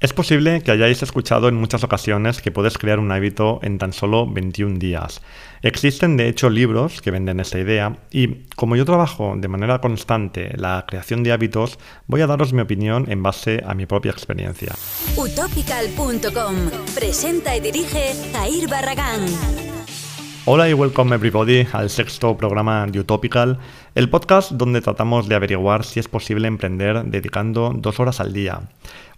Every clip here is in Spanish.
Es posible que hayáis escuchado en muchas ocasiones que puedes crear un hábito en tan solo 21 días. Existen de hecho libros que venden esta idea y como yo trabajo de manera constante la creación de hábitos, voy a daros mi opinión en base a mi propia experiencia. Utopical.com presenta y dirige Jair Barragán. Hola y welcome everybody al sexto programa de Utopical, el podcast donde tratamos de averiguar si es posible emprender dedicando dos horas al día.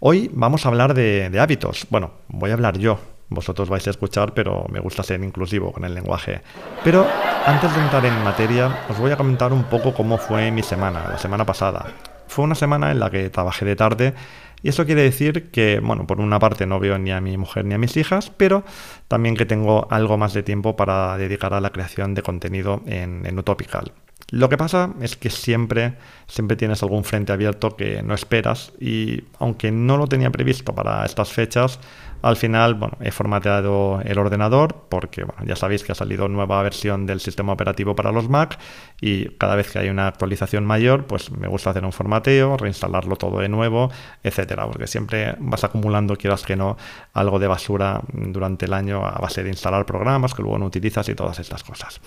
Hoy vamos a hablar de, hábitos. Bueno, voy a hablar yo, vosotros vais a escuchar, pero me gusta ser inclusivo con el lenguaje. Pero antes de entrar en materia, os voy a comentar un poco cómo fue mi semana, la semana pasada. Fue una semana en la que trabajé de tarde y eso quiere decir que, bueno, por una parte no veo ni a mi mujer ni a mis hijas, pero también que tengo algo más de tiempo para dedicar a la creación de contenido en, en Utopical. Lo que pasa es que siempre, siempre tienes algún frente abierto que no esperas y aunque no lo tenía previsto para estas fechas, al final, bueno, he formateado el ordenador porque, bueno, ya sabéis que ha salido nueva versión del sistema operativo para los Mac y cada vez que hay una actualización mayor, pues me gusta hacer un formateo, reinstalarlo todo de nuevo, etcétera, porque siempre vas acumulando, quieras que no, algo de basura durante el año a base de instalar programas que luego no utilizas y todas estas cosas.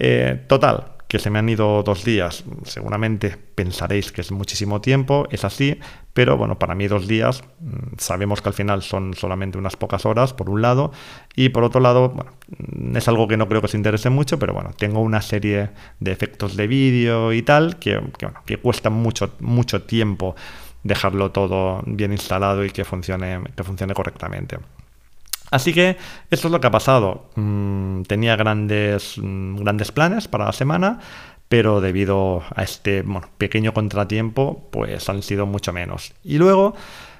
Eh, total, que se me han ido dos días, seguramente pensaréis que es muchísimo tiempo, es así, pero bueno, para mí dos días, mm, sabemos que al final son solamente unas pocas horas, por un lado, y por otro lado, bueno, mm, es algo que no creo que os interese mucho, pero bueno, tengo una serie de efectos de vídeo y tal, que, que, bueno, que cuesta mucho, mucho tiempo dejarlo todo bien instalado y que funcione, que funcione correctamente. Así que esto es lo que ha pasado. Mm, tenía grandes, mm, grandes planes para la semana, pero debido a este pequeño contratiempo, pues han sido mucho menos. Y luego,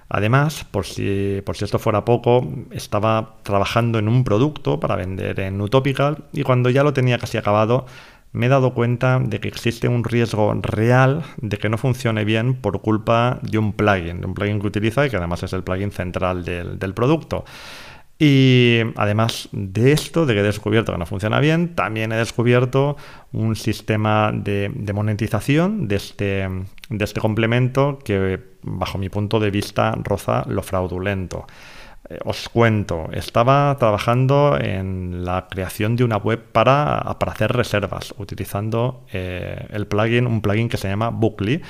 además, por si, por si esto fuera poco, estaba trabajando en un producto para vender en Utopical y cuando ya lo tenía casi acabado, me he dado cuenta de que existe un riesgo real de que no funcione bien por culpa de un plugin, de un plugin que utiliza y que además es el plugin central del, del producto. Y además de esto, de que he descubierto que no funciona bien, también he descubierto un sistema de, monetización de este, de este complemento que, bajo mi punto de vista, roza lo fraudulento. Eh, os cuento, estaba trabajando en la creación de una web para, para hacer reservas, utilizando eh, el plugin, un plugin que se llama Bookly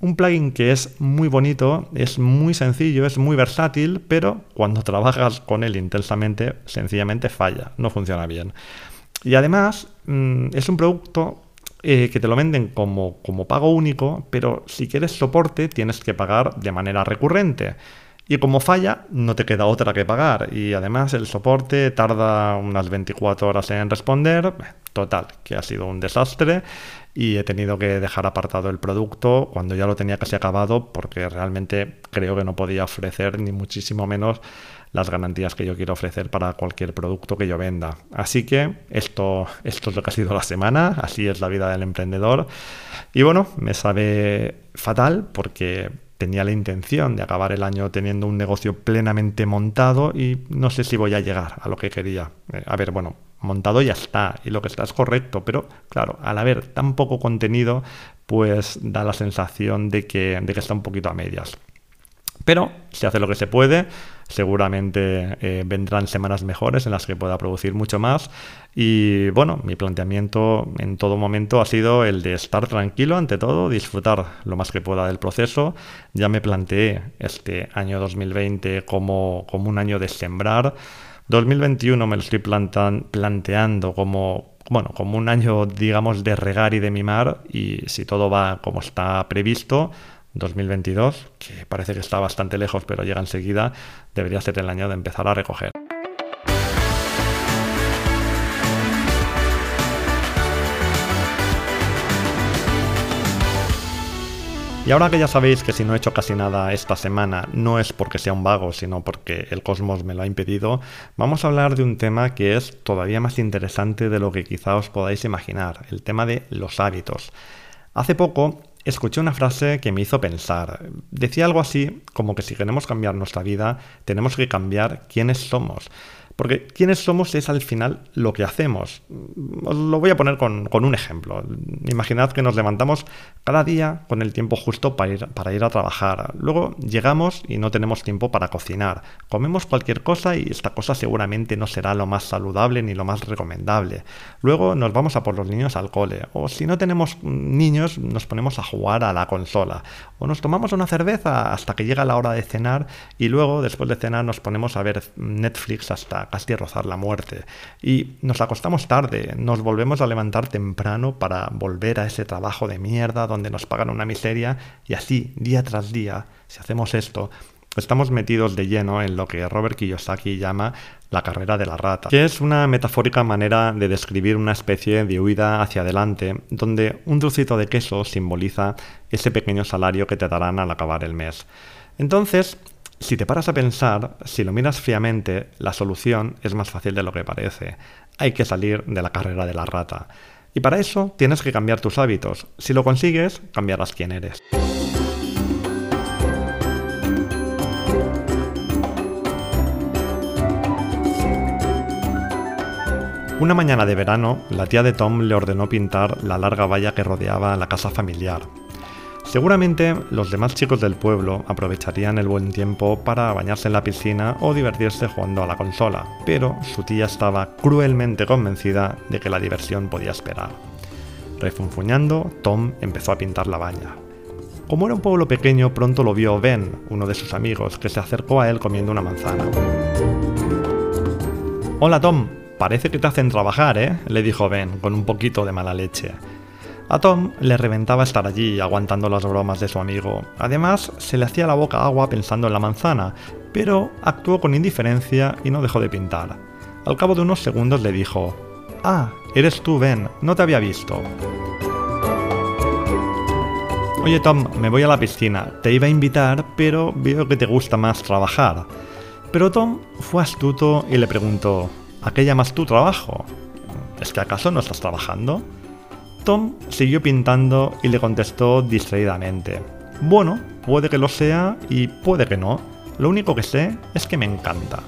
un plugin que es muy bonito, es muy sencillo, es muy versátil, pero cuando trabajas con él intensamente, sencillamente falla, no funciona bien. Y además mm, es un producto eh, que te lo venden como, como pago único, pero si quieres soporte tienes que pagar de manera recurrente. Y como falla, no te queda otra que pagar. Y además el soporte tarda unas 24 horas en responder. Total, que ha sido un desastre y he tenido que dejar apartado el producto cuando ya lo tenía casi acabado porque realmente creo que no podía ofrecer ni muchísimo menos las garantías que yo quiero ofrecer para cualquier producto que yo venda. Así que esto, esto es lo que ha sido la semana, así es la vida del emprendedor. Y bueno, me sabe fatal porque tenía la intención de acabar el año teniendo un negocio plenamente montado y no sé si voy a llegar a lo que quería. Eh, a ver, bueno, montado ya está y lo que está es correcto, pero claro, al haber tan poco contenido, pues da la sensación de que, de que está un poquito a medias. Pero se hace lo que se puede, seguramente eh, vendrán semanas mejores en las que pueda producir mucho más. Y bueno, mi planteamiento en todo momento ha sido el de estar tranquilo ante todo, disfrutar lo más que pueda del proceso. Ya me planteé este año 2020 como, como un año de sembrar 2021 me lo estoy planteando como, bueno, como un año, digamos, de regar y de mimar y si todo va como está previsto, 2022, que parece que está bastante lejos pero llega enseguida, debería ser el año de empezar a recoger. Y ahora que ya sabéis que si no he hecho casi nada esta semana no es porque sea un vago, sino porque el cosmos me lo ha impedido, vamos a hablar de un tema que es todavía más interesante de lo que quizá os podáis imaginar, el tema de los hábitos. Hace poco escuché una frase que me hizo pensar. Decía algo así como que si queremos cambiar nuestra vida, tenemos que cambiar quiénes somos. Porque quiénes somos es al final lo que hacemos. Os lo voy a poner con, un ejemplo. Imaginad que nos levantamos cada día con el tiempo justo para ir, para ir a trabajar. Luego llegamos y no tenemos tiempo para cocinar. Comemos cualquier cosa y esta cosa seguramente no será lo más saludable ni lo más recomendable. Luego nos vamos a por los niños al cole. O si no tenemos niños, nos ponemos a jugar a la consola. O nos tomamos una cerveza hasta que llega la hora de cenar y luego, después de cenar, nos ponemos a ver Netflix hasta casi rozar la muerte. Y nos acostamos tarde, nos volvemos a levantar temprano para volver a ese trabajo de mierda donde nos pagan una miseria y así, día tras día, si hacemos esto, estamos metidos de lleno en lo que Robert Kiyosaki llama la carrera de la rata, que es una metafórica manera de describir una especie de huida hacia adelante, donde un trocito de queso simboliza ese pequeño salario que te darán al acabar el mes. Entonces, si te paras a pensar, si lo miras fríamente, la solución es más fácil de lo que parece. Hay que salir de la carrera de la rata. Y para eso tienes que cambiar tus hábitos. Si lo consigues, cambiarás quién eres. Una mañana de verano, la tía de Tom le ordenó pintar la larga valla que rodeaba la casa familiar. Seguramente los demás chicos del pueblo aprovecharían el buen tiempo para bañarse en la piscina o divertirse jugando a la consola, pero su tía estaba cruelmente convencida de que la diversión podía esperar. Refunfuñando, Tom empezó a pintar la baña. Como era un pueblo pequeño, pronto lo vio Ben, uno de sus amigos, que se acercó a él comiendo una manzana. Hola Tom, parece que te hacen trabajar, ¿eh? le dijo Ben, con un poquito de mala leche. A Tom le reventaba estar allí aguantando las bromas de su amigo. Además, se le hacía la boca agua pensando en la manzana, pero actuó con indiferencia y no dejó de pintar. Al cabo de unos segundos le dijo, Ah, eres tú, Ben, no te había visto. Oye Tom, me voy a la piscina. Te iba a invitar, pero veo que te gusta más trabajar. Pero Tom fue astuto y le preguntó, ¿a qué llamas tu trabajo? ¿Es que acaso no estás trabajando? Tom siguió pintando y le contestó distraídamente. Bueno, puede que lo sea y puede que no. Lo único que sé es que me encanta.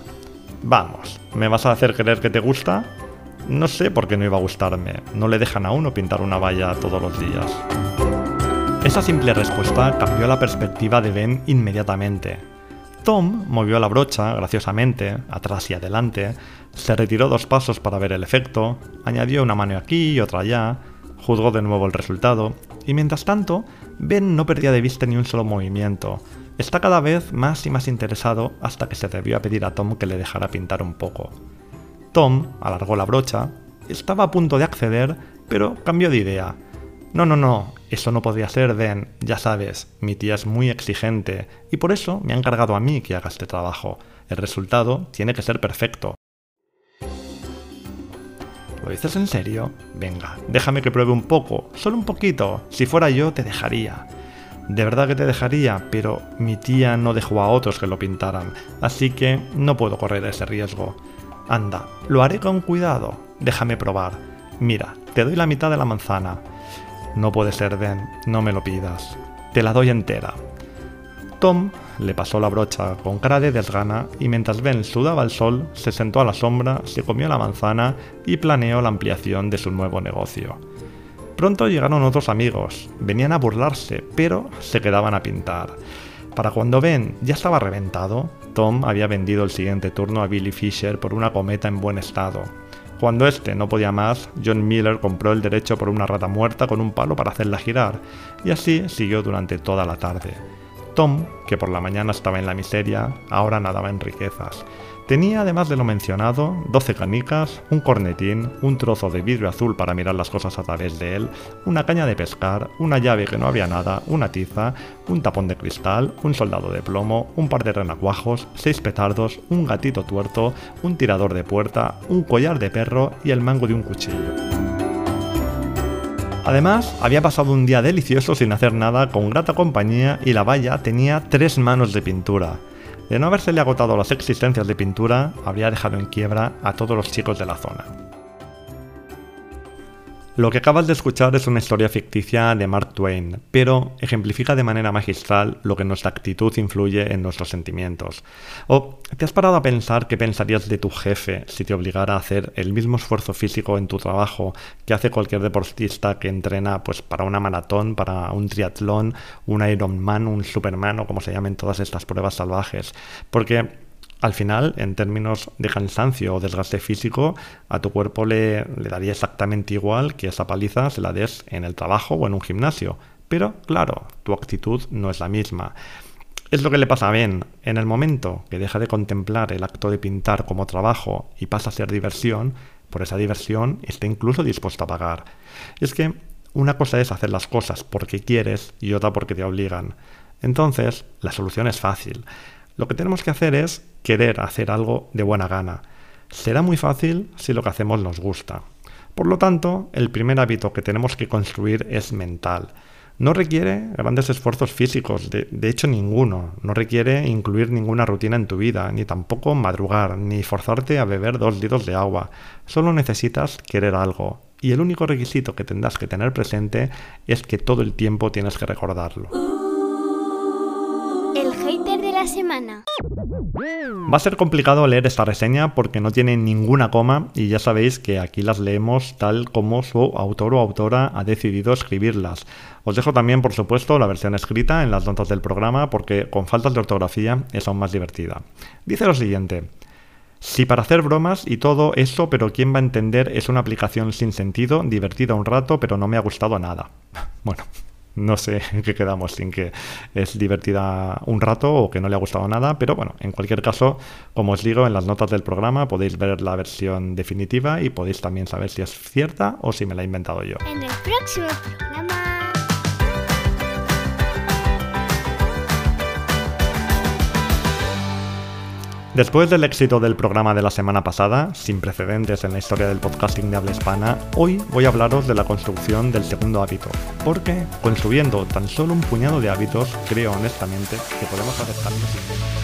Vamos, ¿me vas a hacer creer que te gusta? No sé por qué no iba a gustarme. No le dejan a uno pintar una valla todos los días. Esa simple respuesta cambió la perspectiva de Ben inmediatamente. Tom movió la brocha graciosamente, atrás y adelante, se retiró dos pasos para ver el efecto, añadió una mano aquí y otra allá, juzgó de nuevo el resultado, y mientras tanto, Ben no perdía de vista ni un solo movimiento. Está cada vez más y más interesado hasta que se atrevió a pedir a Tom que le dejara pintar un poco. Tom alargó la brocha, estaba a punto de acceder, pero cambió de idea. No, no, no, eso no podría ser, Ben, ya sabes, mi tía es muy exigente, y por eso me ha encargado a mí que haga este trabajo. El resultado tiene que ser perfecto. ¿Lo dices en serio? Venga, déjame que pruebe un poco, solo un poquito. Si fuera yo, te dejaría. De verdad que te dejaría, pero mi tía no dejó a otros que lo pintaran, así que no puedo correr ese riesgo. Anda, lo haré con cuidado. Déjame probar. Mira, te doy la mitad de la manzana. No puede ser, Ben, no me lo pidas. Te la doy entera. Tom le pasó la brocha con cara de desgana y mientras Ben sudaba el sol, se sentó a la sombra, se comió la manzana y planeó la ampliación de su nuevo negocio. Pronto llegaron otros amigos, venían a burlarse, pero se quedaban a pintar. Para cuando Ben ya estaba reventado, Tom había vendido el siguiente turno a Billy Fisher por una cometa en buen estado. Cuando este no podía más, John Miller compró el derecho por una rata muerta con un palo para hacerla girar, y así siguió durante toda la tarde. Tom, que por la mañana estaba en la miseria, ahora nadaba en riquezas. Tenía, además de lo mencionado, 12 canicas, un cornetín, un trozo de vidrio azul para mirar las cosas a través de él, una caña de pescar, una llave que no había nada, una tiza, un tapón de cristal, un soldado de plomo, un par de renacuajos, seis petardos, un gatito tuerto, un tirador de puerta, un collar de perro y el mango de un cuchillo. Además, había pasado un día delicioso sin hacer nada, con grata compañía, y la valla tenía tres manos de pintura. De no habérsele agotado las existencias de pintura, habría dejado en quiebra a todos los chicos de la zona. Lo que acabas de escuchar es una historia ficticia de Mark Twain, pero ejemplifica de manera magistral lo que nuestra actitud influye en nuestros sentimientos. ¿O te has parado a pensar qué pensarías de tu jefe si te obligara a hacer el mismo esfuerzo físico en tu trabajo que hace cualquier deportista que entrena pues, para una maratón, para un triatlón, un Ironman, un Superman o como se llamen todas estas pruebas salvajes? Porque al final, en términos de cansancio o desgaste físico, a tu cuerpo le, daría exactamente igual que esa paliza se la des en el trabajo o en un gimnasio. Pero, claro, tu actitud no es la misma. Es lo que le pasa a Ben. En el momento que deja de contemplar el acto de pintar como trabajo y pasa a ser diversión, por esa diversión está incluso dispuesto a pagar. Es que una cosa es hacer las cosas porque quieres y otra porque te obligan. Entonces, la solución es fácil. Lo que tenemos que hacer es querer hacer algo de buena gana. Será muy fácil si lo que hacemos nos gusta. Por lo tanto, el primer hábito que tenemos que construir es mental. No requiere grandes esfuerzos físicos, de, hecho ninguno. No requiere incluir ninguna rutina en tu vida, ni tampoco madrugar, ni forzarte a beber dos litros de agua. Solo necesitas querer algo. Y el único requisito que tendrás que tener presente es que todo el tiempo tienes que recordarlo semana. Va a ser complicado leer esta reseña porque no tiene ninguna coma y ya sabéis que aquí las leemos tal como su autor o autora ha decidido escribirlas. Os dejo también, por supuesto, la versión escrita en las notas del programa porque con faltas de ortografía es aún más divertida. Dice lo siguiente. Si para hacer bromas y todo eso, pero quién va a entender es una aplicación sin sentido, divertida un rato, pero no me ha gustado nada. Bueno, no sé en qué quedamos, sin que es divertida un rato o que no le ha gustado nada, pero bueno, en cualquier caso, como os digo, en las notas del programa podéis ver la versión definitiva y podéis también saber si es cierta o si me la he inventado yo. En el próximo Después del éxito del programa de la semana pasada, sin precedentes en la historia del podcasting de habla hispana, hoy voy a hablaros de la construcción del segundo hábito, porque construyendo tan solo un puñado de hábitos, creo honestamente que podemos cambios